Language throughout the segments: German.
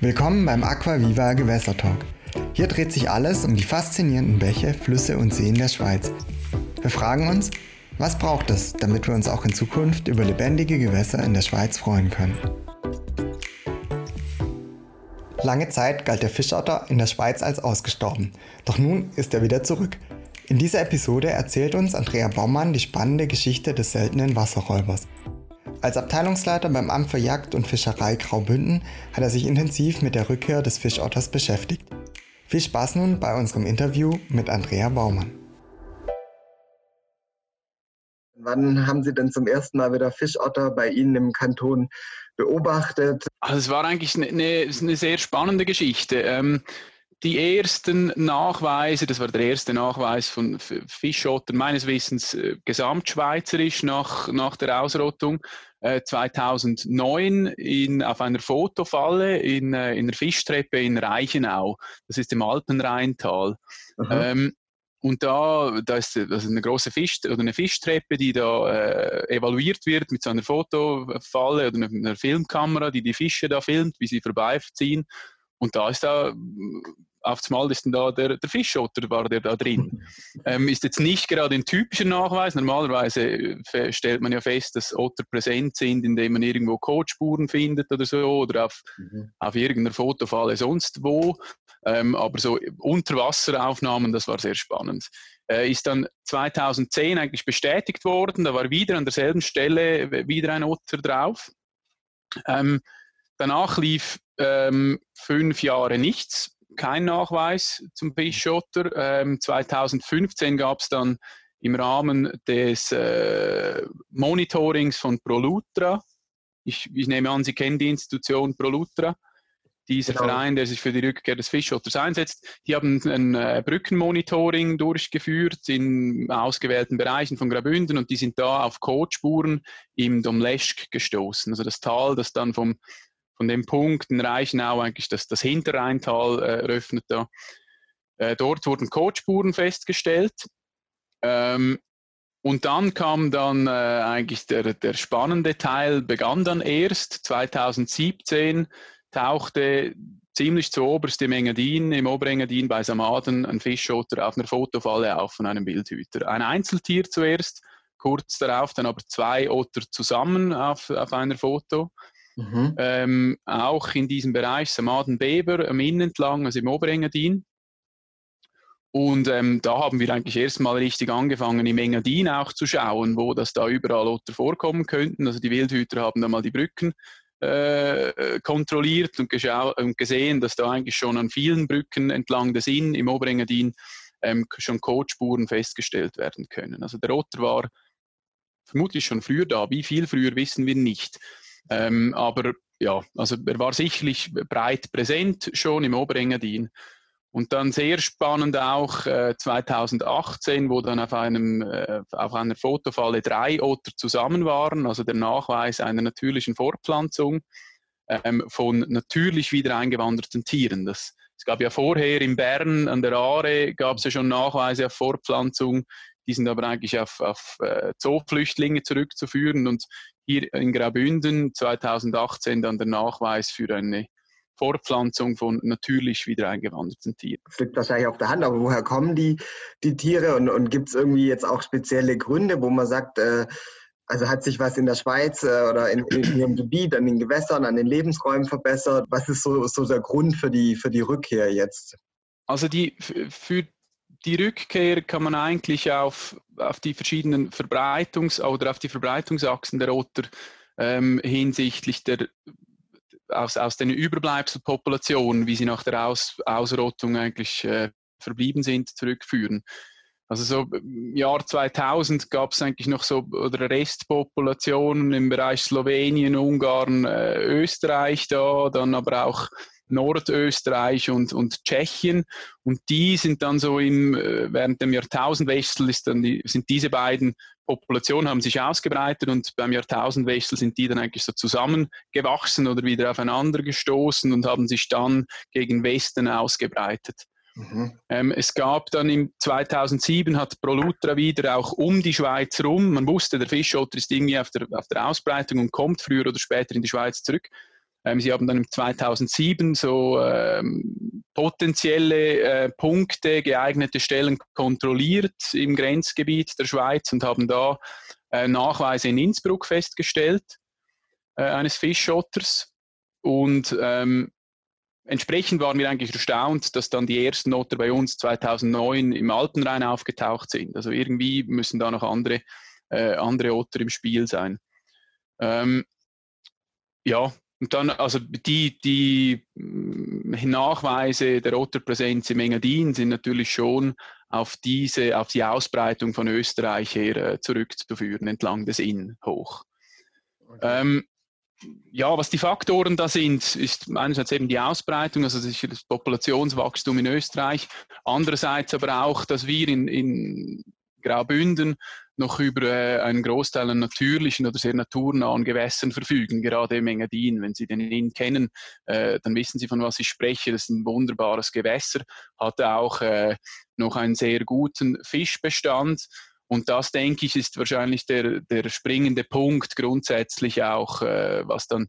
Willkommen beim Aquaviva Gewässertalk. Hier dreht sich alles um die faszinierenden Bäche, Flüsse und Seen der Schweiz. Wir fragen uns, was braucht es, damit wir uns auch in Zukunft über lebendige Gewässer in der Schweiz freuen können? Lange Zeit galt der Fischotter in der Schweiz als ausgestorben, doch nun ist er wieder zurück. In dieser Episode erzählt uns Andrea Baumann die spannende Geschichte des seltenen Wasserräubers. Als Abteilungsleiter beim Amt für Jagd und Fischerei Graubünden hat er sich intensiv mit der Rückkehr des Fischotters beschäftigt. Viel Spaß nun bei unserem Interview mit Andrea Baumann. Wann haben Sie denn zum ersten Mal wieder Fischotter bei Ihnen im Kanton beobachtet? Also es war eigentlich eine, eine sehr spannende Geschichte. Ähm, die ersten Nachweise, das war der erste Nachweis von Fischotter meines Wissens äh, gesamtschweizerisch nach, nach der Ausrottung, 2009 äh, in, auf einer Fotofalle in, äh, in der Fischtreppe in Reichenau. Das ist im Alpenrheintal. Ähm, und da, da ist also eine große Fisch oder eine Fischtreppe, die da äh, evaluiert wird mit so einer Fotofalle oder einer Filmkamera, die die Fische da filmt, wie sie vorbeiziehen. Und da ist da auf einmal ist dann da der, der Fischotter, war der da drin. Ähm, ist jetzt nicht gerade ein typischer Nachweis. Normalerweise äh, stellt man ja fest, dass Otter präsent sind, indem man irgendwo Kotspuren findet oder so oder auf, mhm. auf irgendeiner Fotofalle sonst wo. Ähm, aber so Unterwasseraufnahmen, das war sehr spannend. Äh, ist dann 2010 eigentlich bestätigt worden. Da war wieder an derselben Stelle wieder ein Otter drauf. Ähm, danach lief ähm, fünf Jahre nichts kein Nachweis zum Fischotter. Ähm, 2015 gab es dann im Rahmen des äh, Monitorings von Prolutra, ich, ich, nehme an, Sie kennen die Institution Prolutra, dieser genau. Verein, der sich für die Rückkehr des Fischotters einsetzt, die haben ein äh, Brückenmonitoring durchgeführt in ausgewählten Bereichen von Graubünden und die sind da auf Codspuren im Domleschk gestoßen. Also das Tal, das dann vom von dem Punkt in Reichenau eigentlich das, das Hinterrheintal äh, eröffnet da. Äh, dort wurden Codspuren festgestellt. Ähm, und dann kam dann äh, eigentlich der, der spannende Teil, begann dann erst 2017, tauchte ziemlich zu oberst im Engadin, im Oberengadin bei Samaden ein Fischotter auf einer Fotofalle auf von einem Wildhüter. Ein Einzeltier zuerst, kurz darauf dann aber zwei Otter zusammen auf, auf einer Foto. Mhm. Ähm, auch in diesem Bereich Samaden-Beber am Inn entlang, also im Oberengadin. Und ähm, da haben wir eigentlich erstmal richtig angefangen, im Engadin auch zu schauen, wo das da überall Otter vorkommen könnten. Also die Wildhüter haben da mal die Brücken äh, kontrolliert und, und, gesehen, dass da eigentlich schon an vielen Brücken entlang des Inn im Oberengadin ähm, schon Codspuren festgestellt werden können. Also der Otter war vermutlich schon früher da. Wie viel früher wissen wir nicht. Ähm, aber ja, also er war sicherlich breit präsent schon im Oberengadin. Und dann sehr spannend auch äh, 2018, wo dann auf, einem, äh, auf einer Fotofalle drei Otter zusammen waren, also der Nachweis einer natürlichen Fortpflanzung ähm, von natürlich wieder eingewanderten Tieren. Das, es gab ja vorher in Bern an der Aare gab es ja schon Nachweise auf Fortpflanzung, die sind aber eigentlich auf, auf äh, Zooflüchtlinge zurückzuführen. Und hier in Graubünden 2018 dann der Nachweis für eine Fortpflanzung von natürlich wieder eingewanderten Tieren. Das liegt wahrscheinlich auf der Hand, aber woher kommen die, die Tiere und, und gibt es irgendwie jetzt auch spezielle Gründe, wo man sagt, äh, also hat sich was in der Schweiz äh, oder in, in, ihrem Gebiet, an den Gewässern, an den Lebensräumen verbessert? Was ist so, so der Grund für die, für die Rückkehr jetzt? Also die, für die Rückkehr kann man eigentlich auf, auf die verschiedenen Verbreitungs- oder auf die Verbreitungsachsen der Otter ähm, hinsichtlich der aus, aus den Überbleibselpopulationen, wie sie nach der aus, Ausrottung eigentlich äh, verblieben sind, zurückführen. Also so im Jahr 2000 gab es eigentlich noch so oder Restpopulationen im Bereich Slowenien, Ungarn, äh, Österreich da, dann aber auch Nordösterreich und, und Tschechien. Und die sind dann so im, äh, während dem Jahrtausendwechsel ist dann die, sind diese beiden Populationen haben sich ausgebreitet und beim Jahrtausendwechsel sind die dann eigentlich so zusammengewachsen oder wieder aufeinander gestoßen und haben sich dann gegen Westen ausgebreitet. Mhm. Ähm, es gab dann im 2007 hat Prolutra wieder auch um die Schweiz rum. Man wusste, der Fischotter ist irgendwie auf der, auf der Ausbreitung und kommt früher oder später in die Schweiz zurück sie haben dann im 2007 so ähm, potenzielle äh, Punkte, geeignete Stellen kontrolliert im Grenzgebiet der Schweiz und haben da äh, Nachweise in Innsbruck festgestellt äh, eines Fischschotters. Und ähm, entsprechend waren wir eigentlich erstaunt, dass dann die ersten Otter bei uns 2009 im Alpenrhein aufgetaucht sind. Also irgendwie müssen da noch andere, äh, andere Otter im Spiel sein. Ähm, ja, und dann, also die, die mm, Nachweise der Otterpräsenz im Engadin sind natürlich schon auf diese, auf die Ausbreitung von Österreich her äh, zurückzuführen, entlang des Inn hoch. Okay. Ähm, ja, was die Faktoren da sind, ist einerseits eben die Ausbreitung, also das Populationswachstum in Österreich, andererseits aber auch, dass wir in, in Graubünden noch über äh, einen Großteil an natürlichen oder sehr naturnahen Gewässern verfügen, gerade im Engadin. Wenn Sie den Inn kennen, äh, dann wissen Sie, von was ich spreche. Das ist ein wunderbares Gewässer, hat auch äh, noch einen sehr guten Fischbestand. Und das, denke ich, ist wahrscheinlich der, der springende Punkt grundsätzlich auch, äh, was dann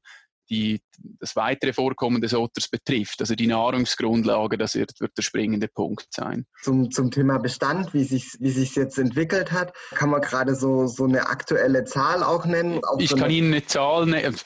die, das weitere Vorkommen des Otters betrifft. Also die Nahrungsgrundlage, das wird, wird der springende Punkt sein. Zum, zum Thema Bestand, wie sich wie sich jetzt entwickelt hat, kann man gerade so, so eine aktuelle Zahl auch nennen? Auch ich so kann Ihnen eine Zahl nennen.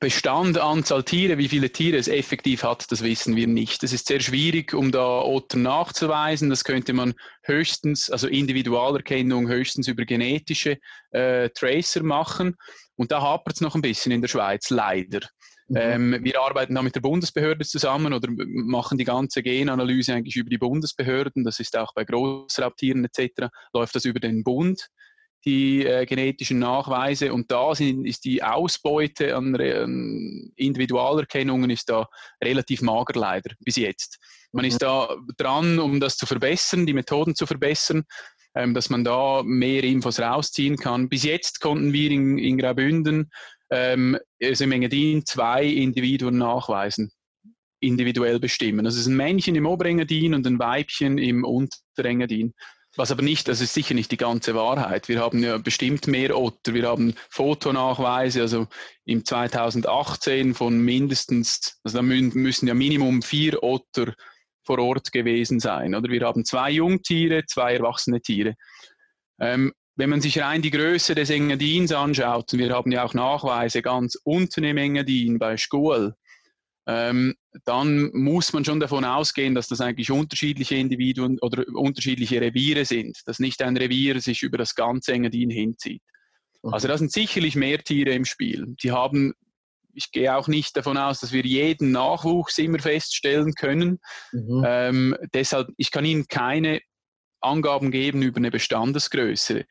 Bestand, Anzahl Tiere, wie viele Tiere es effektiv hat, das wissen wir nicht. Es ist sehr schwierig, um da Otter nachzuweisen. Das könnte man höchstens, also Individualerkennung höchstens über genetische äh, Tracer machen. Und da hapert es noch ein bisschen in der Schweiz, leider. Mhm. Ähm, wir arbeiten da mit der Bundesbehörde zusammen oder machen die ganze Genanalyse eigentlich über die Bundesbehörden. Das ist auch bei Großraubtieren etc. läuft das über den Bund die äh, genetischen Nachweise und da sind, ist die Ausbeute an, an, Individualerkennungen ist da relativ mager leider bis jetzt. Man mhm. ist da dran, um das zu verbessern, die Methoden zu verbessern ähm, dass man da mehr Infos rausziehen kann. Bis jetzt konnten wir in, in Graubünden ähm, also im Engadin zwei Individuen nachweisen, individuell bestimmen. Also es ist ein Männchen im Oberengadin und ein Weibchen im Unterengadin. Was aber nicht, das ist sicher nicht die ganze Wahrheit. Wir haben ja bestimmt mehr Otter. Wir haben Fotonachweise, also im 2018 von mindestens, also da müssen ja Minimum vier Otter vor Ort gewesen sein. Oder wir haben zwei Jungtiere, zwei erwachsene Tiere. Ähm, wenn man sich rein die Größe des Engadins anschaut, und wir haben ja auch Nachweise ganz unten im Engadin bei Schkuhl, ähm, dann muss man schon davon ausgehen, dass das eigentlich unterschiedliche Individuen oder unterschiedliche Reviere sind, dass nicht ein Revier sich über das ganze Engadin hinzieht. Also da sind sicherlich mehr Tiere im Spiel. Die haben ich gehe auch nicht davon aus, dass wir jeden Nachwuchs immer feststellen können. Mhm. Ähm, deshalb, ich kann Ihnen keine Angaben geben über eine Bestandesgröße.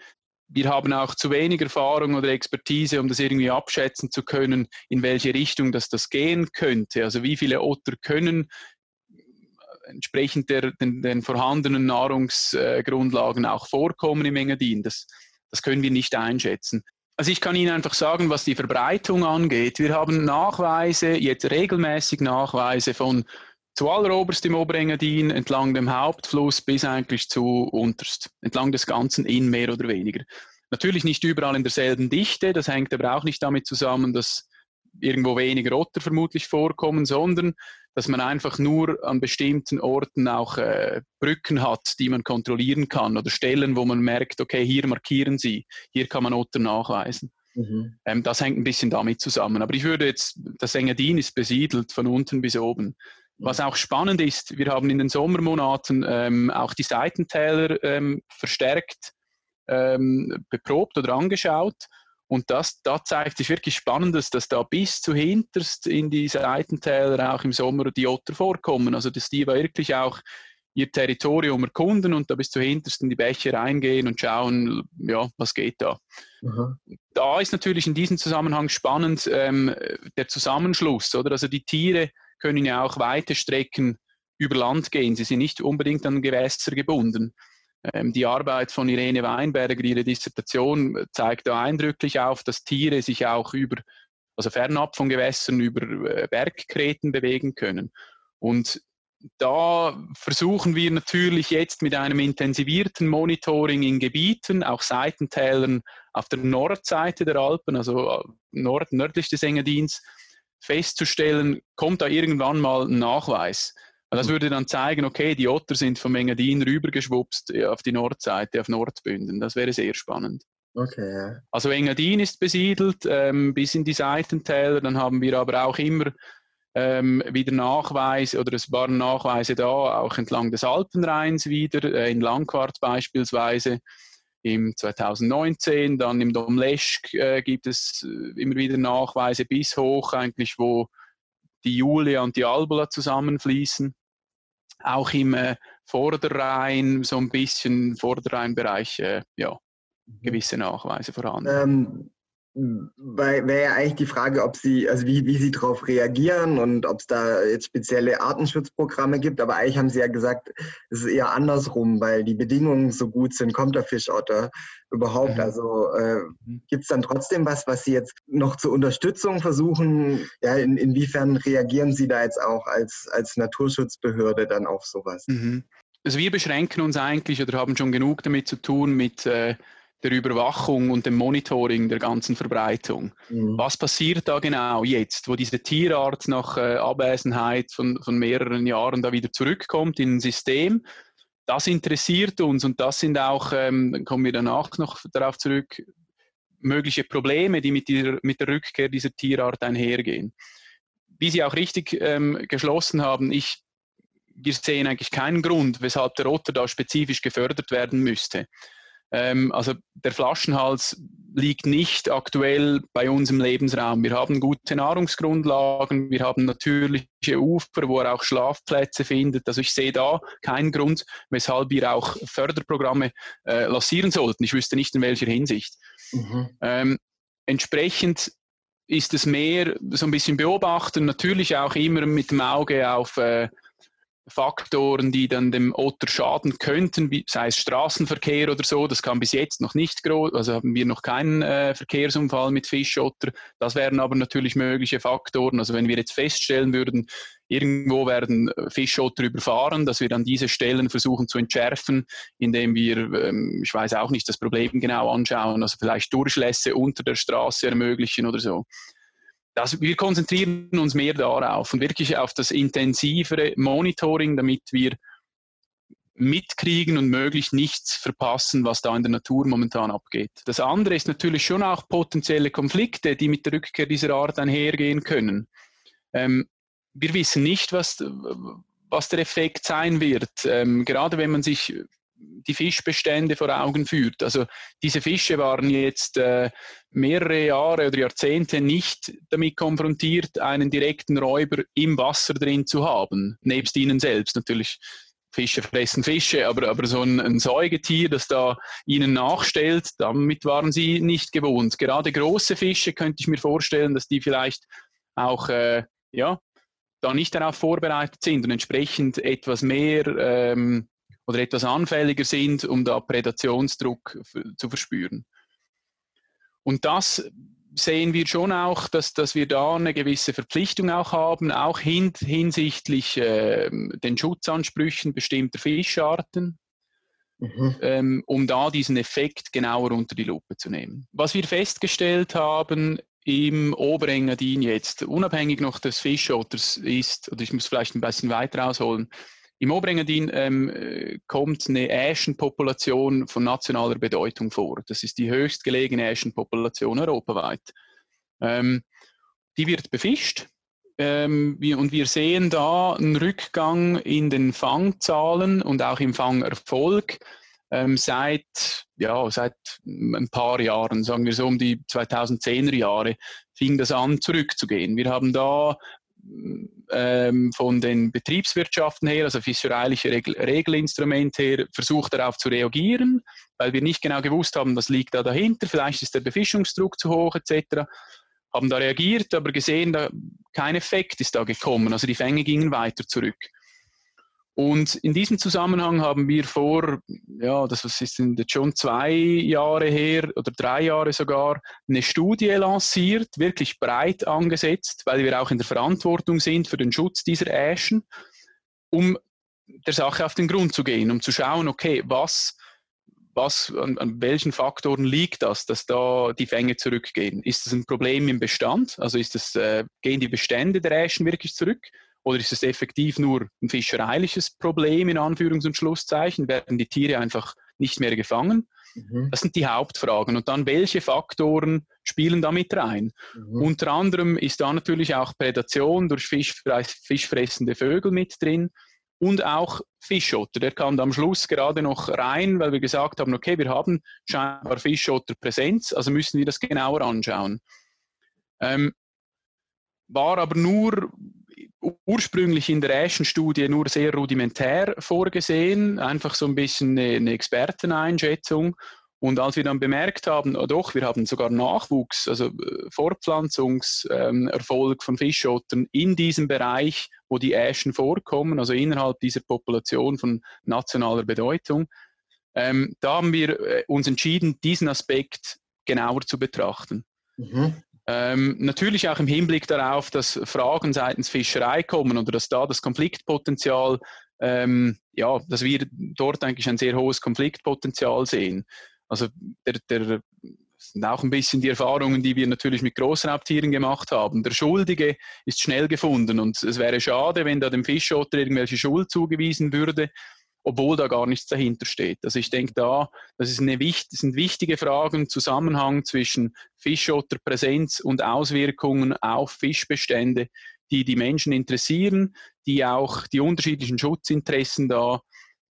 Wir haben auch zu wenig Erfahrung oder Expertise, um das irgendwie abschätzen zu können, in welche Richtung das, das gehen könnte. Also wie viele Otter können entsprechend der, den, den vorhandenen Nahrungsgrundlagen auch vorkommen im Engadin. Das, das können wir nicht einschätzen. Also ich kann Ihnen einfach sagen, was die Verbreitung angeht. Wir haben Nachweise, jetzt regelmäßig Nachweise von zualleroberst im Oberengadin entlang dem Hauptfluss bis eigentlich zu unterst, entlang des ganzen Inn mehr oder weniger. Natürlich nicht überall in derselben Dichte, das hängt aber auch nicht damit zusammen, dass irgendwo weniger Otter vermutlich vorkommen, sondern dass man einfach nur an bestimmten Orten auch äh, Brücken hat, die man kontrollieren kann oder Stellen, wo man merkt, okay, hier markieren sie, hier kann man Otter nachweisen. Mhm. Ähm, das hängt ein bisschen damit zusammen. Aber ich würde jetzt, das Engadin ist besiedelt von unten bis oben. Was auch spannend ist, wir haben in den Sommermonaten ähm, auch die Seitentäler ähm, verstärkt ähm, beprobt oder angeschaut. Und das, da zeigt sich wirklich Spannendes, dass da bis zu hinterst in die Seitentäler auch im Sommer die Otter vorkommen. Also dass die wirklich auch ihr Territorium erkunden und da bis zu hinterst in die Bäche reingehen und schauen, ja, was geht da. Mhm. Da ist natürlich in diesem Zusammenhang spannend ähm, der Zusammenschluss, oder? Also die Tiere können ja auch weite Strecken über Land gehen. Sie sind nicht unbedingt an Gewässer gebunden. Ähm, die Arbeit von Irene Weinberger, ihre Dissertation, zeigt da eindrücklich auf, dass Tiere sich auch über, also fernab von Gewässern, über äh, Bergkreten bewegen können. Und da versuchen wir natürlich jetzt mit einem intensivierten Monitoring in Gebieten, auch Seitentälern auf der Nordseite der Alpen, also äh, nord nördlich des Engadins, festzustellen, kommt da irgendwann mal ein Nachweis. Das mhm. würde dann zeigen, okay, die Otter sind vom Engadin rübergeschwupst auf die Nordseite, auf Nordbünden. Das wäre sehr spannend. Okay. Also Engadin ist besiedelt ähm, bis in die Seitentäler. Dann haben wir aber auch immer ähm, wieder Nachweise oder es waren Nachweise da, auch entlang des Alpenrheins wieder, äh, in Langquart beispielsweise im 2019. Dann im Domleschk äh, gibt es äh, immer wieder Nachweise bis hoch eigentlich, wo die Julia und die Albula zusammenfließen. Auch im äh, Vorderrhein, so ein bisschen Vorderrheinbereich, äh, ja, mhm. gewisse Nachweise vorhanden. Ähm, wäre ja eigentlich die Frage, ob sie, also wie, wie sie darauf reagieren und ob es da jetzt spezielle Artenschutzprogramme gibt. Aber eigentlich haben sie ja gesagt, es ist eher andersrum, weil die Bedingungen so gut sind, kommt der Fischotter überhaupt. Mhm. Also äh, mhm. gibt es dann trotzdem was, was sie jetzt noch zur Unterstützung versuchen? Ja, in, inwiefern reagieren sie da jetzt auch als, als Naturschutzbehörde dann auf sowas? Mhm. Also wir beschränken uns eigentlich oder haben schon genug damit zu tun mit äh, der Überwachung und dem Monitoring der ganzen Verbreitung. Mhm. Was passiert da genau jetzt, wo diese Tierart nach äh, Abwesenheit von, von mehreren Jahren da wieder zurückkommt in ein System? Das interessiert uns und das sind auch, ähm, dann kommen wir danach noch darauf zurück, mögliche Probleme, die mit, der, mit der Rückkehr dieser Tierart einhergehen. Wie Sie auch richtig ähm, geschlossen haben, ich, wir sehen eigentlich keinen Grund, weshalb der Otter da spezifisch gefördert werden müsste. Ähm, also der Flaschenhals liegt nicht aktuell bei uns im Lebensraum. Wir haben gute Nahrungsgrundlagen, wir haben natürliche Ufer, wo er auch Schlafplätze findet. Also ich sehe da keinen Grund, weshalb wir auch Förderprogramme äh, lancieren sollten. Ich wüsste nicht in welcher Hinsicht. Mhm. Ähm, entsprechend ist es mehr so ein bisschen beobachten, natürlich auch immer mit dem Auge auf äh, Faktoren, die dann dem Otter schaden könnten, sei es Straßenverkehr oder so. Das kann bis jetzt noch nicht groß, also haben wir noch keinen äh, Verkehrsunfall mit Fischotter. Das wären aber natürlich mögliche Faktoren. Also wenn wir jetzt feststellen würden, irgendwo werden äh, Fischotter überfahren, dass wir dann diese Stellen versuchen zu entschärfen, indem wir, ähm, ich weiß auch nicht, das Problem genau anschauen, also vielleicht Durchlässe unter der Straße ermöglichen oder so das, wir konzentrieren uns mehr darauf und wirklich auf das intensivere Monitoring, damit wir mitkriegen und möglichst nichts verpassen, was da in der Natur momentan abgeht. Das andere ist natürlich schon auch potenzielle Konflikte, die mit der Rückkehr dieser Art einhergehen können. Ähm, wir wissen nicht, was, was der Effekt sein wird. Ähm, gerade wenn man sich die Fischbestände vor Augen führt. Also diese Fische waren jetzt äh, mehrere Jahre oder Jahrzehnte nicht damit konfrontiert, einen direkten Räuber im Wasser drin zu haben, nebst ihnen selbst natürlich. Fische fressen Fische, aber, aber so ein, ein Säugetier, das da ihnen nachstellt, damit waren sie nicht gewohnt. Gerade große Fische könnte ich mir vorstellen, dass die vielleicht auch äh, ja, da nicht darauf vorbereitet sind und entsprechend etwas mehr ähm, oder etwas anfälliger sind, um da Prädationsdruck zu verspüren. Und das sehen wir schon auch, dass, dass wir da eine gewisse Verpflichtung auch haben, auch hin, hinsichtlich äh, den Schutzansprüchen bestimmter Fischarten, mhm. ähm, um da diesen Effekt genauer unter die Lupe zu nehmen. Was wir festgestellt haben im Oberengadin jetzt, unabhängig noch des Fischotters ist, oder ich muss vielleicht ein bisschen weiter ausholen, im Oberengadin ähm, kommt eine Äschenpopulation von nationaler Bedeutung vor. Das ist die höchstgelegene Äschenpopulation europaweit. Ähm, die wird befischt ähm, und wir sehen da einen Rückgang in den Fangzahlen und auch im Fangerfolg ähm, seit, ja, seit ein paar Jahren, sagen wir so um die 2010er Jahre, fing das an zurückzugehen. Wir haben da ähm, von den Betriebswirtschaften her, also fischereiliche Regel Regelinstrumente her, versucht darauf zu reagieren, weil wir nicht genau gewusst haben, was liegt da dahinter, vielleicht ist der Befischungsdruck zu hoch etc. Haben da reagiert, aber gesehen, da kein Effekt ist da gekommen, also die Fänge gingen weiter zurück. Und in diesem Zusammenhang haben wir vor, ja, das ist schon zwei Jahre her oder drei Jahre sogar, eine Studie lanciert, wirklich breit angesetzt, weil wir auch in der Verantwortung sind für den Schutz dieser Äschen, um der Sache auf den Grund zu gehen, um zu schauen, okay, was, was, an, an, welchen Faktoren liegt das, dass da die Fänge zurückgehen? Ist das ein Problem im Bestand? Also ist das, äh, gehen die Bestände der Äschen wirklich zurück? Oder ist es effektiv nur ein fischereiliches Problem in Anführungs- und Schlusszeichen? Werden die Tiere einfach nicht mehr gefangen? Mhm. Das sind die Hauptfragen. Und dann, welche Faktoren spielen damit rein? Mhm. Unter anderem ist da natürlich auch Prädation durch Fisch, fischfressende Vögel mit drin und auch Fischotter. Der kam am Schluss gerade noch rein, weil wir gesagt haben, okay, wir haben scheinbar Fischotterpräsenz, also müssen wir das genauer anschauen. Ähm, war aber nur ursprünglich in der ersten Studie nur sehr rudimentär vorgesehen, einfach so ein bisschen eine, Experteneinschätzung. Und als wir dann bemerkt haben, oh doch, wir haben sogar Nachwuchs, also äh, Fortpflanzungserfolg ähm, von Fischottern in diesem Bereich, wo die Äschen vorkommen, also innerhalb dieser Population von nationaler Bedeutung, ähm, da haben wir äh, uns entschieden, diesen Aspekt genauer zu betrachten. Mhm. Ähm, natürlich auch im Hinblick darauf, dass Fragen seitens Fischerei kommen oder dass da das Konfliktpotenzial, ähm, ja, dass wir dort eigentlich ein sehr hohes Konfliktpotenzial sehen. Also der, der sind auch ein bisschen die Erfahrungen, die wir natürlich mit Großraubtieren gemacht haben. Der Schuldige ist schnell gefunden und es wäre schade, wenn da dem Fischotter irgendwelche Schuld zugewiesen würde, obwohl da gar nichts dahinter steht. Also ich denke da, das, ist eine, das sind wichtige Fragen, Zusammenhang zwischen Fischotterpräsenz und Auswirkungen auf Fischbestände, die die Menschen interessieren, die auch die unterschiedlichen Schutzinteressen da,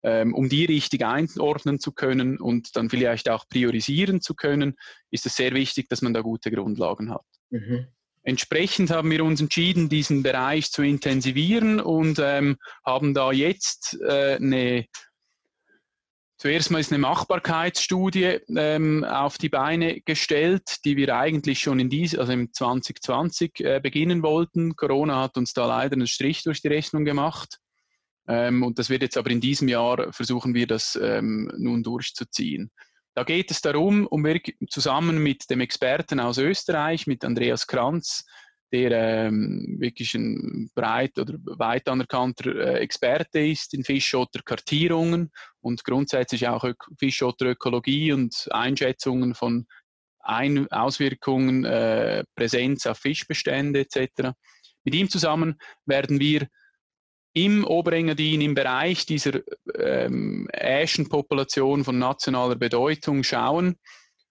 ähm, um die richtig einordnen zu können und dann vielleicht auch priorisieren zu können, ist es sehr wichtig, dass man da gute Grundlagen hat. Mhm. Entsprechend haben wir uns entschieden, diesen Bereich zu intensivieren und ähm, haben da jetzt äh, eine Zuerst mal ist eine Machbarkeitsstudie ähm, auf die Beine gestellt, die wir eigentlich schon in dies, also im 2020 äh, beginnen wollten. Corona hat uns da leider einen Strich durch die Rechnung gemacht. Ähm, und das wird jetzt aber in diesem Jahr versuchen wir das ähm, nun durchzuziehen. Da geht es darum, um zusammen mit dem Experten aus Österreich, mit Andreas Kranz, der ähm, wirklich ein breit oder weit anerkannter äh, Experte ist in Fischschotterkartierungen und grundsätzlich auch Ök Fischschotterökologie und Einschätzungen von Ein Auswirkungen, äh, Präsenz auf Fischbestände etc. Mit ihm zusammen werden wir im Oberengadin, im Bereich dieser ähm, von nationaler Bedeutung schauen,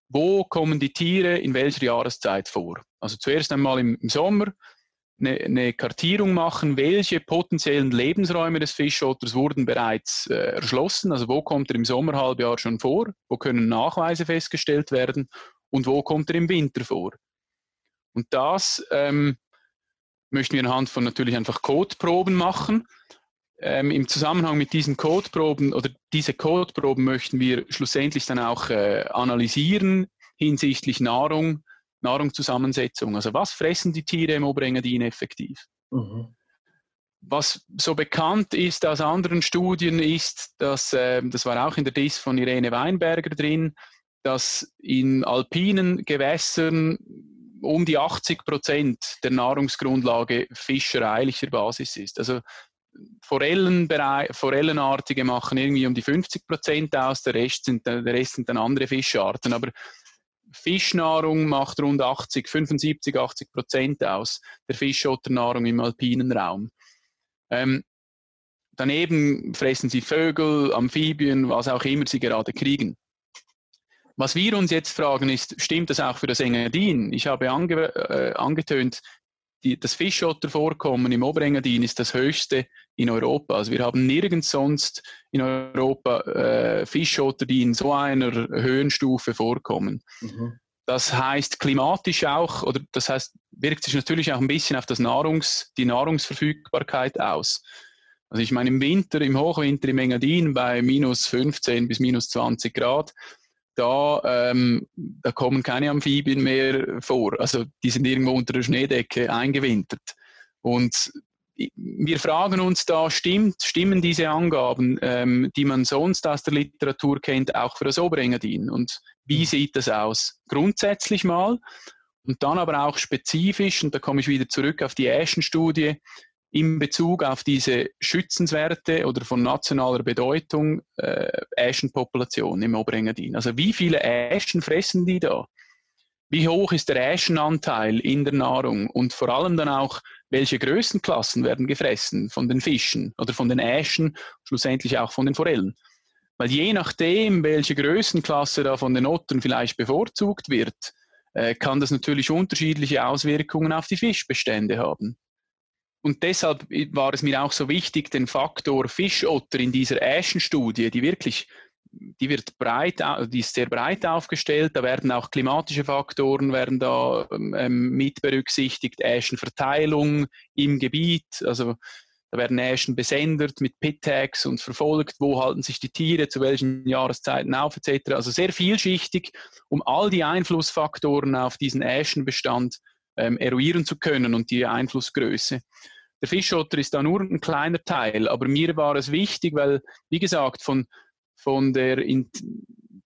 wo kommen die Tiere in welcher Jahreszeit vor. Also zuerst einmal im, im Sommer eine, eine, Kartierung machen, welche potenziellen Lebensräume des Fischotters wurden bereits äh, erschlossen, also wo kommt er im Sommerhalbjahr schon vor, wo können Nachweise festgestellt werden und wo kommt er im Winter vor. Und das ähm, möchten wir anhand von natürlich einfach Codeproben machen. Ähm, Im Zusammenhang mit diesen Codeproben oder diese Codeproben möchten wir schlussendlich dann auch äh, analysieren hinsichtlich Nahrung, Nahrungszusammensetzung. Also was fressen die Tiere im Oberengadin effektiv? Mhm. Was so bekannt ist aus anderen Studien ist, dass, äh, das war auch in der DIS von Irene Weinberger drin, dass in alpinen Gewässern um die 80 Prozent der Nahrungsgrundlage fischereilicher Basis ist. Also Forellenartige machen irgendwie um die 50 Prozent aus, der Rest, sind, der Rest sind dann andere Fischarten. Aber Fischnahrung macht rund 80, 75, 80 Prozent aus der Fischotternahrung im alpinen Raum. Ähm, daneben fressen sie Vögel, Amphibien, was auch immer sie gerade kriegen. Was wir uns jetzt fragen ist, stimmt das auch für das Engadin? Ich habe ange, äh, angetönt, die, das Fischottervorkommen im Oberengadin ist das höchste in Europa. Also wir haben nirgends sonst in Europa äh, Fischotter, die in so einer Höhenstufe vorkommen. Mhm. Das heißt klimatisch auch, oder das heißt, wirkt sich natürlich auch ein bisschen auf das Nahrungs, die Nahrungsverfügbarkeit aus. Also ich meine, im Winter, im Hochwinter im Engadin bei minus 15 bis minus 20 Grad, da, ähm, da kommen keine Amphibien mehr vor. Also die sind irgendwo unter der Schneedecke eingewintert. Und wir fragen uns da, stimmt, stimmen diese Angaben, ähm, die man sonst aus der Literatur kennt, auch für das Oberengadin? Und wie mhm. sieht das aus? Grundsätzlich mal und dann aber auch spezifisch, und da komme ich wieder zurück auf die Äschen-Studie, in Bezug auf diese schützenswerte oder von nationaler Bedeutung äh, Äschenpopulation im Oberengadin. Also wie viele Äschen fressen die da? Wie hoch ist der Äschenanteil in der Nahrung? Und vor allem dann auch, welche Größenklassen werden gefressen von den Fischen oder von den Äschen, schlussendlich auch von den Forellen? Weil je nachdem, welche Größenklasse da von den Ottern vielleicht bevorzugt wird, äh, kann das natürlich unterschiedliche Auswirkungen auf die Fischbestände haben. Und deshalb war es mir auch so wichtig, den Faktor Fischotter in dieser Äschenstudie, die wirklich, die wird breit, die ist sehr breit aufgestellt, da werden auch klimatische Faktoren werden da ähm, mit berücksichtigt, Äschenverteilung im Gebiet, also da werden Äschen besendet mit Pit-Tags und verfolgt, wo halten sich die Tiere, zu welchen Jahreszeiten auf, etc. Also sehr vielschichtig, um all die Einflussfaktoren auf diesen Äschenbestand ähm, eruieren zu können und die Einflussgröße. Der Fischotter ist da nur ein kleiner Teil, aber mir war es wichtig, weil, wie gesagt, von, von der in,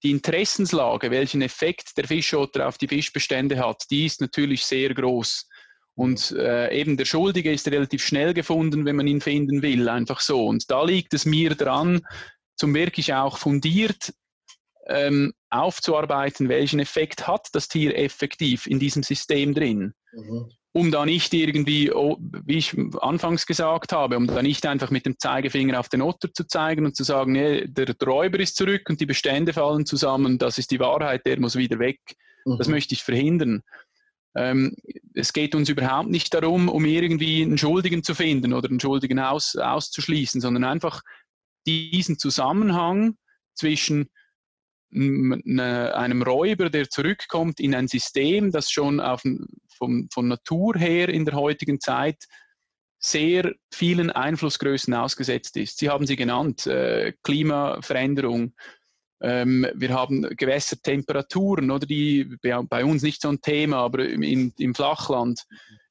die Interessenslage, welchen Effekt der Fischotter auf die Fischbestände hat, die ist natürlich sehr groß. Und äh, eben der Schuldige ist relativ schnell gefunden, wenn man ihn finden will, einfach so. Und da liegt es mir dran, zum wirklich auch fundiert ähm, aufzuarbeiten, welchen Effekt hat das Tier effektiv in diesem System drin. Mhm. Um da nicht irgendwie, oh, wie ich anfangs gesagt habe, um da nicht einfach mit dem Zeigefinger auf den Otter zu zeigen und zu sagen, nee, der Räuber ist zurück und die Bestände fallen zusammen, das ist die Wahrheit, der muss wieder weg. Mhm. Das möchte ich verhindern. Ähm, es geht uns überhaupt nicht darum, um irgendwie einen Schuldigen zu finden oder einen Schuldigen aus, auszuschließen, sondern einfach diesen Zusammenhang zwischen einem Räuber, der zurückkommt in ein System, das schon auf, vom, von Natur her in der heutigen Zeit sehr vielen Einflussgrößen ausgesetzt ist. Sie haben sie genannt, äh, Klimaveränderung. Ähm, wir haben Gewässertemperaturen, oder die bei uns nicht so ein Thema, aber im, im Flachland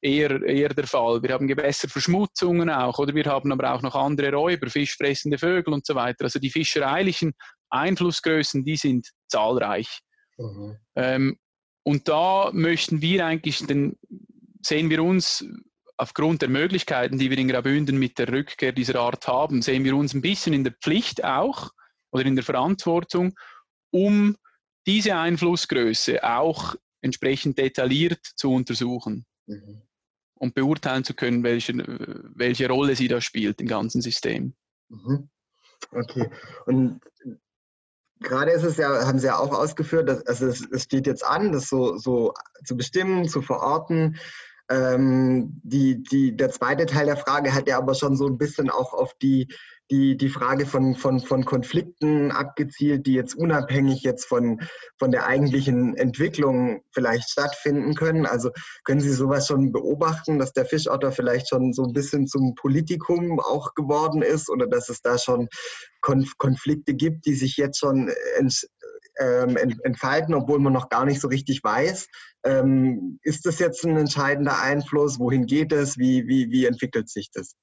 eher, eher der Fall. Wir haben Gewässerverschmutzungen auch, oder wir haben aber auch noch andere Räuber, fischfressende Vögel und so weiter. Also die fischereilichen Einflussgrößen, die sind zahlreich. Mhm. Ähm, und da möchten wir eigentlich, den, sehen wir uns aufgrund der Möglichkeiten, die wir in Graubünden mit der Rückkehr dieser Art haben, sehen wir uns ein bisschen in der Pflicht auch oder in der Verantwortung, um diese Einflussgröße auch entsprechend detailliert zu untersuchen mhm. und beurteilen zu können, welche, welche Rolle sie da spielt im ganzen System. Mhm. Okay. Und gerade ist es ja, haben Sie ja auch ausgeführt, dass, also es, es steht jetzt an, das so, so zu bestimmen, zu verorten. Ähm, die, die, der zweite Teil der Frage hat ja aber schon so ein bisschen auch auf die, die, die Frage von, von, von Konflikten abgezielt, die jetzt unabhängig jetzt von, von der eigentlichen Entwicklung vielleicht stattfinden können. Also können Sie sowas schon beobachten, dass der Fischotter vielleicht schon so ein bisschen zum Politikum auch geworden ist oder dass es da schon Konf Konflikte gibt, die sich jetzt schon ähm, entfalten, obwohl man noch gar nicht so richtig weiß. Ähm, ist das jetzt ein entscheidender Einfluss? Wohin geht es? Wie, wie, wie entwickelt sich das?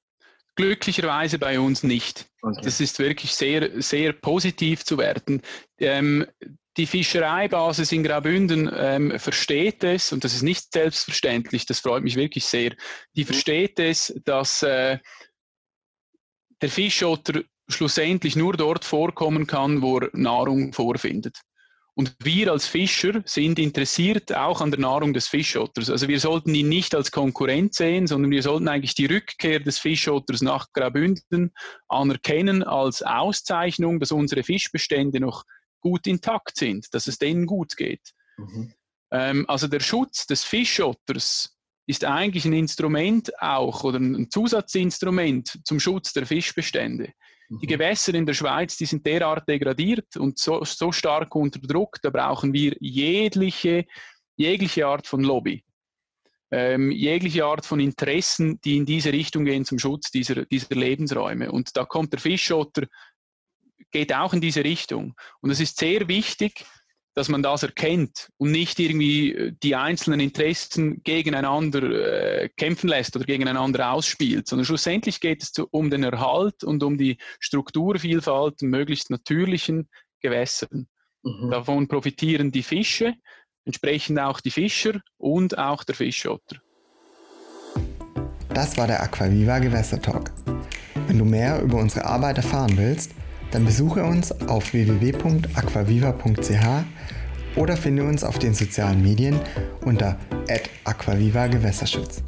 Glücklicherweise bei uns nicht. Okay. Das ist wirklich sehr, sehr positiv zu werten. Ähm, die Fischereibasis in Graubünden ähm, versteht es, und das ist nicht selbstverständlich, das freut mich wirklich sehr, die mhm. versteht es, dass äh, der Fischotter schlussendlich nur dort vorkommen kann, wo er Nahrung vorfindet. Und wir als Fischer sind interessiert auch an der Nahrung des Fischotters. Also wir sollten ihn nicht als Konkurrent sehen, sondern wir sollten eigentlich die Rückkehr des Fischotters nach Graubünden anerkennen als Auszeichnung, dass unsere Fischbestände noch gut intakt sind, dass es denen gut geht. Mhm. Ähm, also der Schutz des Fischotters ist eigentlich ein Instrument auch oder ein Zusatzinstrument zum Schutz der Fischbestände. Die mhm. Gewässer in der Schweiz, die sind derart degradiert und so, so stark unter Druck, da brauchen wir jegliche, jegliche Art von Lobby. Ähm, jegliche Art von Interessen, die in diese Richtung gehen zum Schutz dieser, dieser Lebensräume. Und da kommt der Fischotter, geht auch in diese Richtung. Und es ist sehr wichtig, dass man das erkennt und nicht irgendwie äh, die einzelnen Interessen gegeneinander äh, kämpfen lässt oder gegeneinander ausspielt, sondern schlussendlich geht es zu, um den Erhalt und um die Strukturvielfalt möglichst natürlichen Gewässern. Mhm. Davon profitieren die Fische, entsprechend auch die Fischer und auch der Fischotter. Das war der Aquaviva Gewässertalk. Wenn du mehr über unsere Arbeit erfahren willst, dann besuche uns auf www.aquaviva.ch oder finde uns auf den sozialen Medien unter @aquaviva Gewässerschutz.